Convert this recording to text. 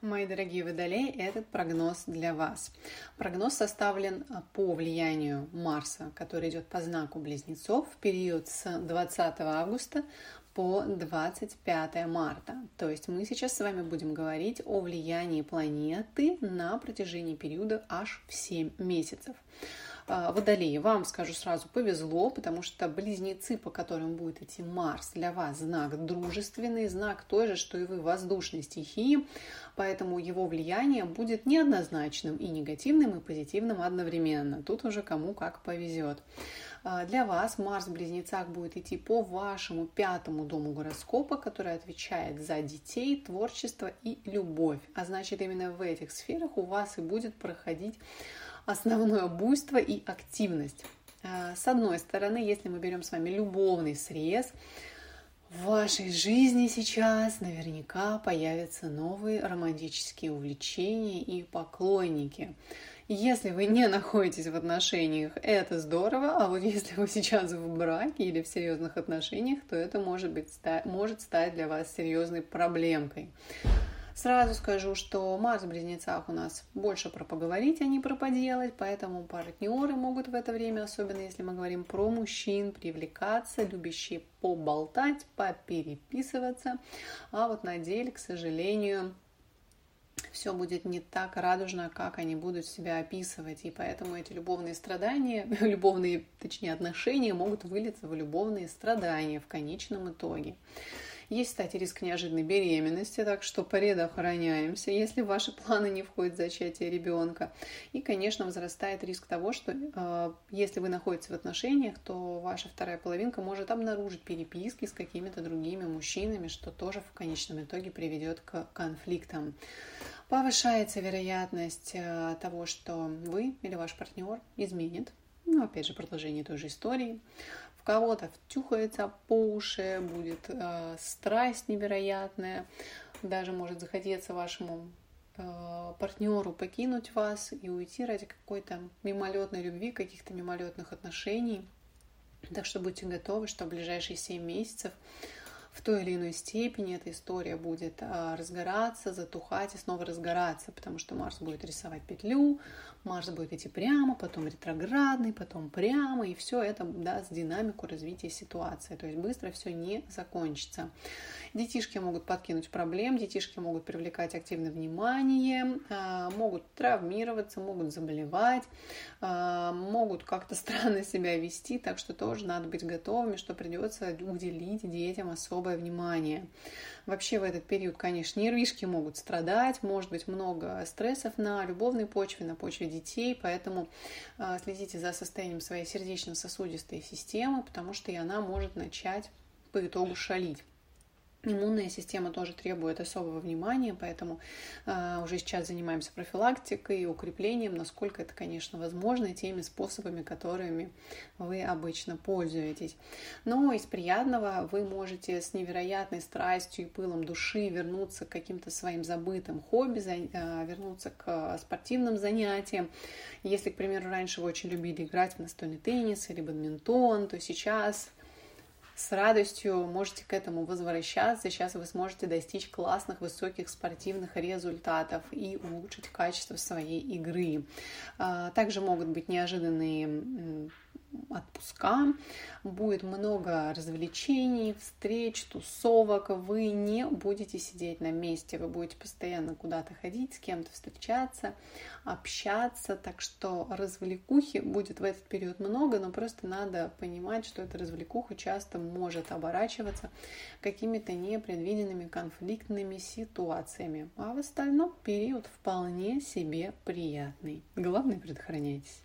Мои дорогие водолеи, этот прогноз для вас. Прогноз составлен а, по влиянию Марса, который идет по знаку Близнецов в период с 20 августа по 25 марта. То есть мы сейчас с вами будем говорить о влиянии планеты на протяжении периода аж в 7 месяцев. А, Водолеи, вам скажу сразу, повезло, потому что близнецы, по которым будет идти Марс, для вас знак дружественный, знак той же, что и вы, воздушной стихии, поэтому его влияние будет неоднозначным и негативным, и позитивным одновременно. Тут уже кому как повезет. А, для вас Марс в Близнецах будет идти по вашему пятому дому гороскопа, который отвечает за детей, творчество и любовь. А значит, именно в этих сферах у вас и будет проходить основное буйство и активность. А, с одной стороны, если мы берем с вами любовный срез, в вашей жизни сейчас наверняка появятся новые романтические увлечения и поклонники. Если вы не находитесь в отношениях, это здорово, а вот если вы сейчас в браке или в серьезных отношениях, то это может, быть, может стать для вас серьезной проблемкой. Сразу скажу, что Марс в Близнецах у нас больше про поговорить, а не про поделать, поэтому партнеры могут в это время, особенно если мы говорим про мужчин, привлекаться, любящие поболтать, попереписываться. А вот на деле, к сожалению, все будет не так радужно, как они будут себя описывать. И поэтому эти любовные страдания, любовные, точнее, отношения могут вылиться в любовные страдания в конечном итоге. Есть, кстати, риск неожиданной беременности, так что предохраняемся, если в ваши планы не входит зачатие ребенка. И, конечно, возрастает риск того, что э, если вы находитесь в отношениях, то ваша вторая половинка может обнаружить переписки с какими-то другими мужчинами, что тоже в конечном итоге приведет к конфликтам. Повышается вероятность э, того, что вы или ваш партнер изменит ну, опять же, продолжение той же истории кого-то втюхается по уши, будет э, страсть невероятная, даже может захотеться вашему э, партнеру покинуть вас и уйти ради какой-то мимолетной любви, каких-то мимолетных отношений. Так что будьте готовы, что в ближайшие 7 месяцев в той или иной степени эта история будет а, разгораться, затухать и снова разгораться, потому что Марс будет рисовать петлю, Марс будет идти прямо, потом ретроградный, потом прямо, и все это даст динамику развития ситуации. То есть быстро все не закончится. Детишки могут подкинуть проблем, детишки могут привлекать активное внимание, а, могут травмироваться, могут заболевать, а, могут как-то странно себя вести, так что тоже надо быть готовыми, что придется уделить детям особое внимание. Вообще в этот период, конечно, нервишки могут страдать, может быть много стрессов на любовной почве, на почве детей, поэтому а, следите за состоянием своей сердечно-сосудистой системы, потому что и она может начать по итогу шалить. Иммунная система тоже требует особого внимания, поэтому э, уже сейчас занимаемся профилактикой и укреплением, насколько это, конечно, возможно, теми способами, которыми вы обычно пользуетесь. Но из приятного вы можете с невероятной страстью и пылом души вернуться к каким-то своим забытым хобби, э, вернуться к спортивным занятиям. Если, к примеру, раньше вы очень любили играть в настольный теннис или бадминтон, то сейчас с радостью можете к этому возвращаться. Сейчас вы сможете достичь классных, высоких спортивных результатов и улучшить качество своей игры. А, также могут быть неожиданные отпуска, будет много развлечений, встреч, тусовок, вы не будете сидеть на месте, вы будете постоянно куда-то ходить, с кем-то встречаться, общаться, так что развлекухи будет в этот период много, но просто надо понимать, что эта развлекуха часто может оборачиваться какими-то непредвиденными конфликтными ситуациями, а в остальном период вполне себе приятный. Главное, предохраняйтесь.